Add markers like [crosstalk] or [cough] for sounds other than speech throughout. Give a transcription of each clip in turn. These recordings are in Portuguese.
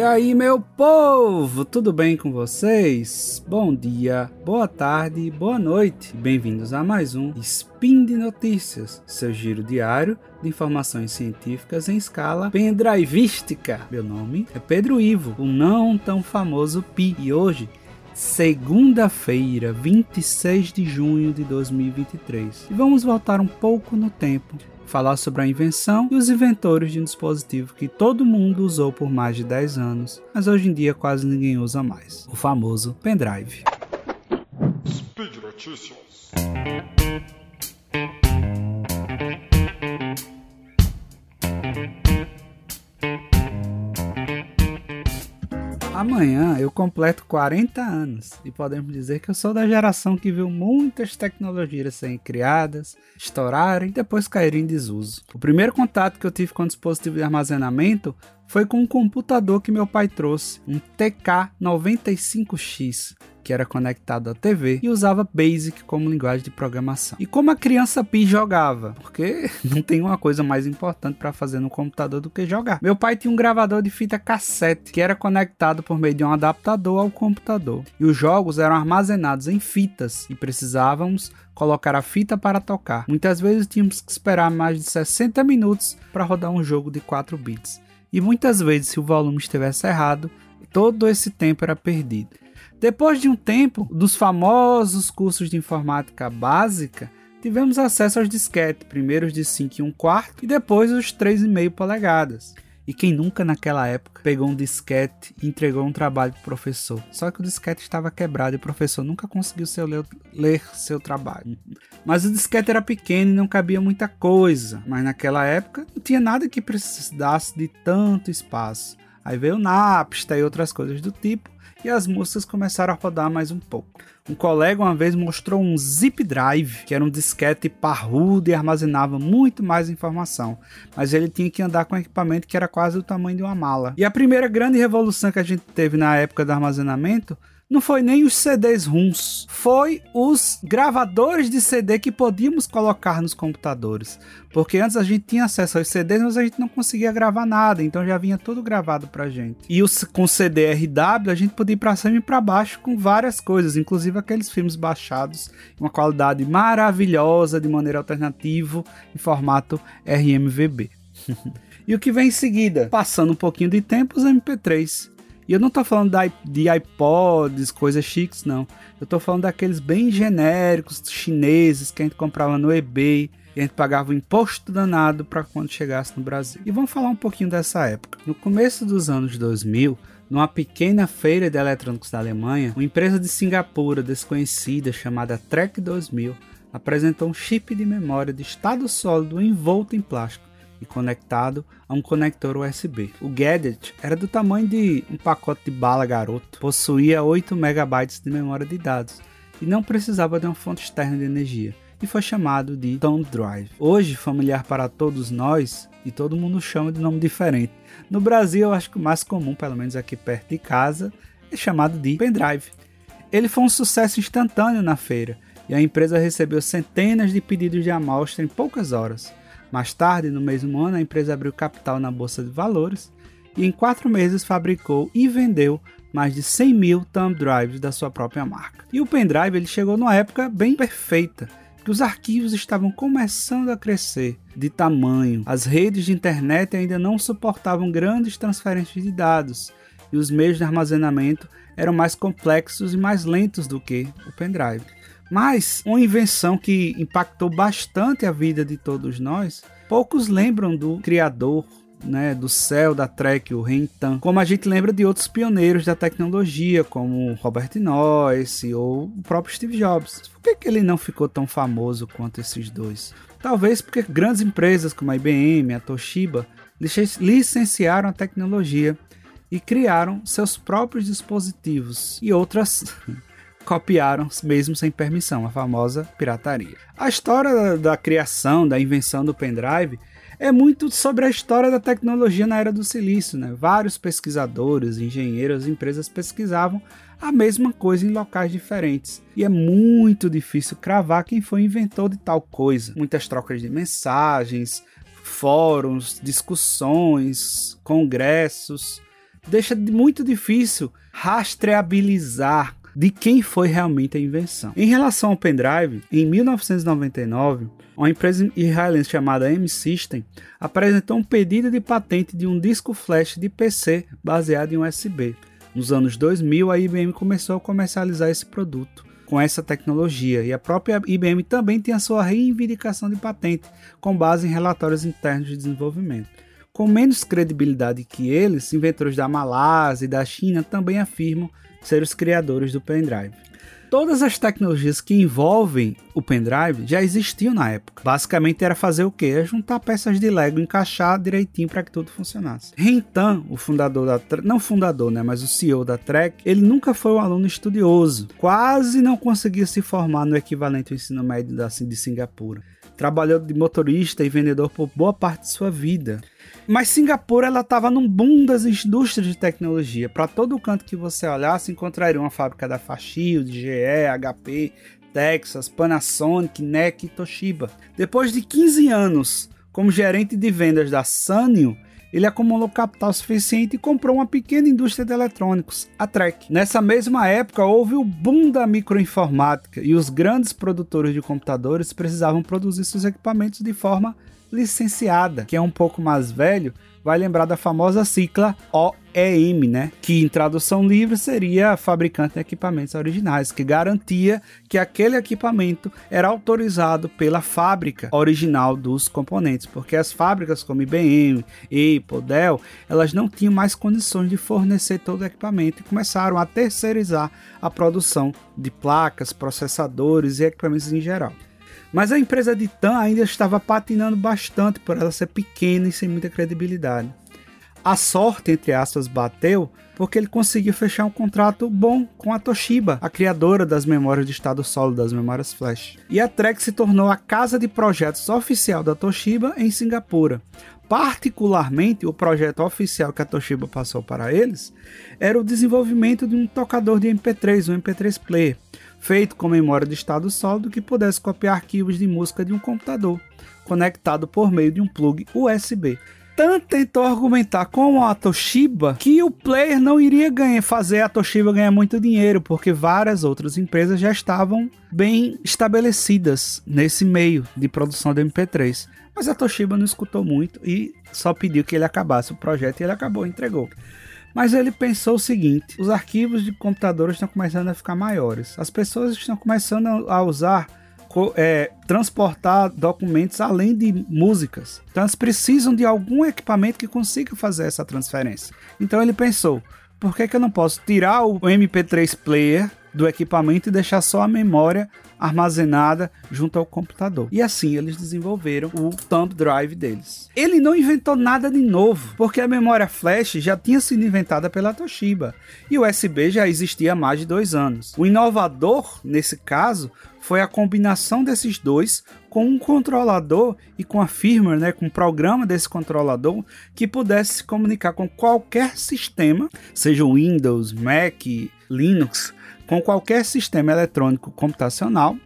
E aí, meu povo, tudo bem com vocês? Bom dia, boa tarde, boa noite. Bem-vindos a mais um Spin de Notícias, seu giro diário de informações científicas em escala pendrivística. Meu nome é Pedro Ivo, o não tão famoso Pi, e hoje segunda-feira, 26 de junho de 2023. E vamos voltar um pouco no tempo falar sobre a invenção e os inventores de um dispositivo que todo mundo usou por mais de 10 anos, mas hoje em dia quase ninguém usa mais: o famoso pendrive. Speed Notícias. Amanhã eu completo 40 anos e podemos dizer que eu sou da geração que viu muitas tecnologias serem criadas, estourarem e depois caírem em desuso. O primeiro contato que eu tive com o dispositivo de armazenamento foi com um computador que meu pai trouxe, um TK95X, que era conectado à TV e usava Basic como linguagem de programação. E como a criança Pi jogava? Porque [laughs] não tem uma coisa mais importante para fazer no computador do que jogar. Meu pai tinha um gravador de fita cassete que era conectado por meio de um adaptador ao computador. E os jogos eram armazenados em fitas e precisávamos colocar a fita para tocar. Muitas vezes tínhamos que esperar mais de 60 minutos para rodar um jogo de 4 bits e muitas vezes, se o volume estivesse errado, todo esse tempo era perdido. Depois de um tempo dos famosos cursos de informática básica, tivemos acesso aos disquetes, primeiro os de 5 e 1 quarto e depois os 3,5 polegadas. E quem nunca naquela época pegou um disquete e entregou um trabalho para o professor? Só que o disquete estava quebrado e o professor nunca conseguiu seu ler, ler seu trabalho. Mas o disquete era pequeno e não cabia muita coisa. Mas naquela época não tinha nada que precisasse de tanto espaço. Aí veio o Napster e outras coisas do tipo e as músicas começaram a rodar mais um pouco. Um colega uma vez mostrou um zip drive, que era um disquete parrudo e armazenava muito mais informação, mas ele tinha que andar com um equipamento que era quase o tamanho de uma mala. E a primeira grande revolução que a gente teve na época do armazenamento não foi nem os CDs RUMs, foi os gravadores de CD que podíamos colocar nos computadores. Porque antes a gente tinha acesso aos CDs, mas a gente não conseguia gravar nada, então já vinha tudo gravado pra gente. E os, com CD RW a gente podia ir pra cima e pra baixo com várias coisas, inclusive aqueles filmes baixados uma qualidade maravilhosa, de maneira alternativa, em formato RMVB. [laughs] e o que vem em seguida? Passando um pouquinho de tempo, os MP3. E eu não tô falando de iPods, coisas chiques, não. Eu tô falando daqueles bem genéricos chineses que a gente comprava no eBay e a gente pagava um imposto danado para quando chegasse no Brasil. E vamos falar um pouquinho dessa época. No começo dos anos 2000, numa pequena feira de eletrônicos da Alemanha, uma empresa de Singapura desconhecida chamada Trek 2000 apresentou um chip de memória de estado sólido envolto em plástico e conectado a um conector USB. O gadget era do tamanho de um pacote de bala garoto, possuía 8 MB de memória de dados e não precisava de uma fonte externa de energia e foi chamado de Thumb Drive. Hoje, familiar para todos nós, e todo mundo chama de nome diferente. No Brasil, eu acho que o mais comum, pelo menos aqui perto de casa, é chamado de pendrive. Ele foi um sucesso instantâneo na feira e a empresa recebeu centenas de pedidos de amostra em poucas horas. Mais tarde, no mesmo ano, a empresa abriu capital na bolsa de valores e em quatro meses fabricou e vendeu mais de 100 mil thumb drives da sua própria marca. E o pendrive ele chegou numa época bem perfeita, que os arquivos estavam começando a crescer de tamanho, as redes de internet ainda não suportavam grandes transferências de dados e os meios de armazenamento eram mais complexos e mais lentos do que o pendrive. Mas uma invenção que impactou bastante a vida de todos nós, poucos lembram do criador né, do céu da Trek, o Rentan, como a gente lembra de outros pioneiros da tecnologia, como Robert Noyce ou o próprio Steve Jobs. Por que, que ele não ficou tão famoso quanto esses dois? Talvez porque grandes empresas como a IBM, a Toshiba, licenciaram a tecnologia e criaram seus próprios dispositivos e outras [laughs] copiaram mesmo sem permissão, a famosa pirataria. A história da, criação, da invenção do pendrive é muito sobre a história da tecnologia na era do silício. Né? Vários pesquisadores, engenheiros, empresas pesquisavam a mesma coisa em locais diferentes. E é muito difícil cravar quem foi inventor de tal coisa. Muitas trocas de mensagens, fóruns, discussões, congressos deixa muito difícil rastreabilizar de quem foi realmente a invenção. Em relação ao pendrive, em 1999, uma empresa israelense chamada M-System apresentou um pedido de patente de um disco flash de PC baseado em USB. Nos anos 2000, a IBM começou a comercializar esse produto com essa tecnologia e a própria IBM também tem a sua reivindicação de patente com base em relatórios internos de desenvolvimento. Com menos credibilidade que eles, inventores da Malásia e da China também afirmam ser os criadores do pendrive. Todas as tecnologias que envolvem o pendrive já existiam na época. Basicamente era fazer o quê? É juntar peças de Lego, encaixar direitinho para que tudo funcionasse. Rentan, o fundador da não fundador, né, mas o CEO da Trek, ele nunca foi um aluno estudioso. Quase não conseguia se formar no equivalente ao ensino médio da, de Singapura. Trabalhou de motorista e vendedor por boa parte de sua vida. Mas Singapura ela estava num boom das indústrias de tecnologia. Para todo canto que você olhasse, encontraria uma fábrica da Fairchild, GE, HP, Texas, Panasonic, NEC e Toshiba. Depois de 15 anos como gerente de vendas da Sanyo, ele acumulou capital suficiente e comprou uma pequena indústria de eletrônicos, a Trek. Nessa mesma época, houve o boom da microinformática e os grandes produtores de computadores precisavam produzir seus equipamentos de forma licenciada, que é um pouco mais velho, vai lembrar da famosa cicla OEM, né? Que em tradução livre seria fabricante de equipamentos originais, que garantia que aquele equipamento era autorizado pela fábrica original dos componentes, porque as fábricas como IBM, Apple, Dell, elas não tinham mais condições de fornecer todo o equipamento e começaram a terceirizar a produção de placas, processadores e equipamentos em geral. Mas a empresa de TAM ainda estava patinando bastante por ela ser pequena e sem muita credibilidade. A sorte, entre aspas, bateu porque ele conseguiu fechar um contrato bom com a Toshiba, a criadora das memórias de estado sólido das memórias flash. E a Trek se tornou a casa de projetos oficial da Toshiba em Singapura. Particularmente, o projeto oficial que a Toshiba passou para eles era o desenvolvimento de um tocador de MP3, um MP3 player, feito com memória de estado sólido que pudesse copiar arquivos de música de um computador, conectado por meio de um plug USB. Tan tentou argumentar com a Toshiba que o player não iria ganhar, fazer a Toshiba ganhar muito dinheiro, porque várias outras empresas já estavam bem estabelecidas nesse meio de produção de MP3. Mas a Toshiba não escutou muito e só pediu que ele acabasse o projeto e ele acabou, entregou. Mas ele pensou o seguinte: os arquivos de computadores estão começando a ficar maiores. As pessoas estão começando a usar é, transportar documentos além de músicas. Então elas precisam de algum equipamento que consiga fazer essa transferência. Então ele pensou: por que, que eu não posso tirar o MP3 player do equipamento e deixar só a memória armazenada junto ao computador. E assim eles desenvolveram o thumb drive deles. Ele não inventou nada de novo, porque a memória flash já tinha sido inventada pela Toshiba e o USB já existia há mais de dois anos. O inovador, nesse caso, foi a combinação desses dois com um controlador e com a firmware, né, com o programa desse controlador que pudesse se comunicar com qualquer sistema, seja Windows, Mac, Linux, com qualquer sistema eletrônico computacional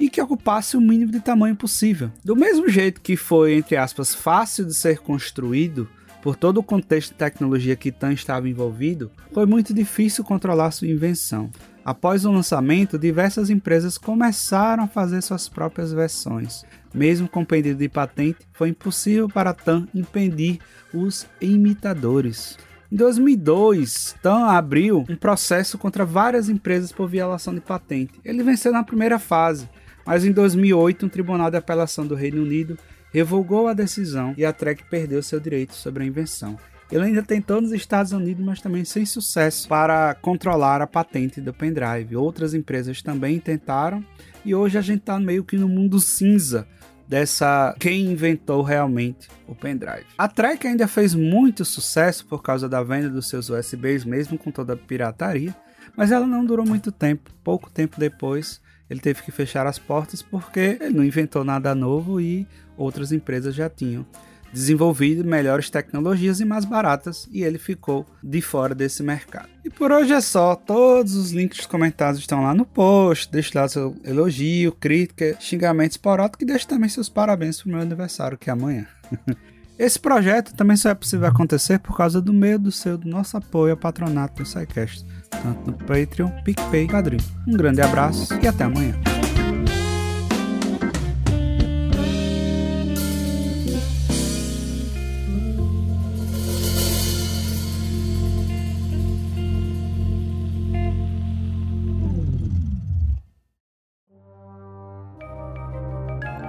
e que ocupasse o mínimo de tamanho possível. Do mesmo jeito que foi, entre aspas, fácil de ser construído por todo o contexto de tecnologia que TAN estava envolvido, foi muito difícil controlar sua invenção. Após o lançamento, diversas empresas começaram a fazer suas próprias versões. Mesmo com pedido de patente, foi impossível para a TAM impedir os imitadores. Em 2002, TAM abriu um processo contra várias empresas por violação de patente. Ele venceu na primeira fase, mas em 2008 um tribunal de apelação do Reino Unido revogou a decisão e a Trek perdeu seu direito sobre a invenção. Ele ainda tentou nos Estados Unidos, mas também sem sucesso para controlar a patente do pendrive. Outras empresas também tentaram e hoje a gente está meio que no mundo cinza dessa quem inventou realmente o pendrive. A Trek ainda fez muito sucesso por causa da venda dos seus USBs, mesmo com toda a pirataria, mas ela não durou muito tempo. Pouco tempo depois, ele teve que fechar as portas porque ele não inventou nada novo e outras empresas já tinham desenvolvido melhores tecnologias e mais baratas, e ele ficou de fora desse mercado. E por hoje é só. Todos os links comentados estão lá no post. Deixe lá seu elogio, crítica, xingamento esporádico e deixe também seus parabéns pro meu aniversário, que é amanhã. [laughs] Esse projeto também só é possível acontecer por causa do meio do seu, do nosso apoio ao patronato do SciCast, tanto no Patreon, PicPay e Padrim. Um grande abraço e até amanhã.